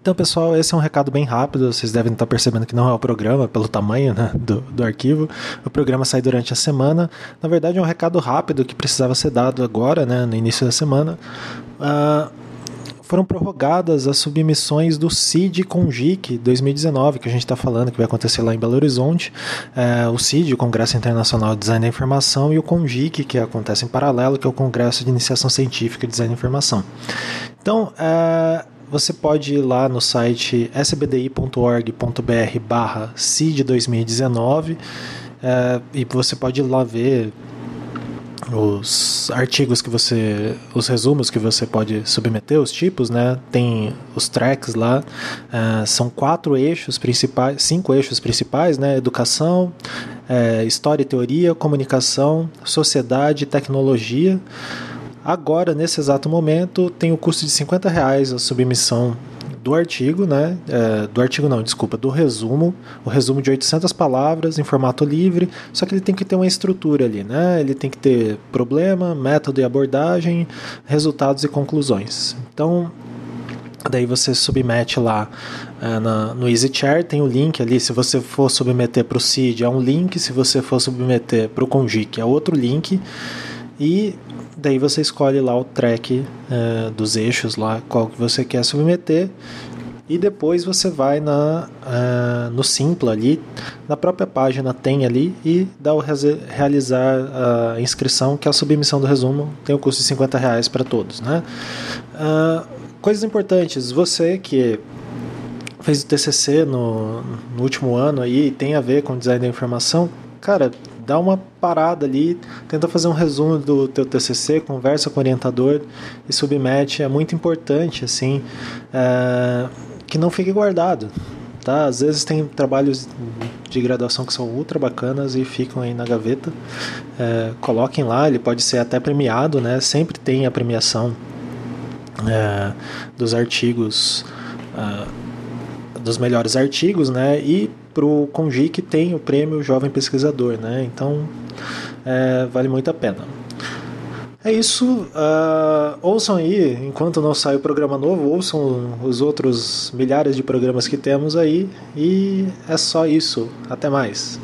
Então, pessoal, esse é um recado bem rápido. Vocês devem estar percebendo que não é o programa, pelo tamanho né, do, do arquivo. O programa sai durante a semana. Na verdade, é um recado rápido que precisava ser dado agora, né, no início da semana. Uh, foram prorrogadas as submissões do CID com GIC 2019, que a gente está falando que vai acontecer lá em Belo Horizonte. É, o CID, o Congresso Internacional de Design da Informação, e o CONGIC, que acontece em paralelo, que é o Congresso de Iniciação Científica de Design da Informação. Então, é, você pode ir lá no site sbdi.org.br barra CID 2019 é, e você pode ir lá ver os artigos que você, os resumos que você pode submeter, os tipos, né? Tem os tracks lá, uh, são quatro eixos principais, cinco eixos principais, né? Educação, uh, história e teoria, comunicação, sociedade e tecnologia. Agora, nesse exato momento, tem o custo de 50 reais a submissão do artigo, né? É, do artigo não, desculpa, do resumo, o resumo de 800 palavras em formato livre, só que ele tem que ter uma estrutura ali, né? Ele tem que ter problema, método e abordagem, resultados e conclusões. Então, Daí você submete lá é, na, no EasyChair, tem o link ali. Se você for submeter para o CID, é um link. Se você for submeter para o Congic, é outro link. E Daí você escolhe lá o track uh, dos eixos lá, qual que você quer submeter. E depois você vai na, uh, no Simpla ali, na própria página tem ali e dá o realizar a inscrição, que é a submissão do resumo, tem o custo de 50 reais para todos. Né? Uh, coisas importantes, você que fez o TCC no, no último ano aí tem a ver com design da informação, cara, dá uma parada ali, tenta fazer um resumo do teu TCC, conversa com o orientador e submete. É muito importante, assim, é, que não fique guardado. Tá? Às vezes tem trabalhos de graduação que são ultra bacanas e ficam aí na gaveta. É, coloquem lá, ele pode ser até premiado, né? Sempre tem a premiação é, dos artigos, é, dos melhores artigos, né? E para o Congic tem o prêmio Jovem Pesquisador, né? Então é, vale muito a pena. É isso. Uh, ouçam aí, enquanto não sai o programa novo, ouçam os outros milhares de programas que temos aí. E é só isso. Até mais.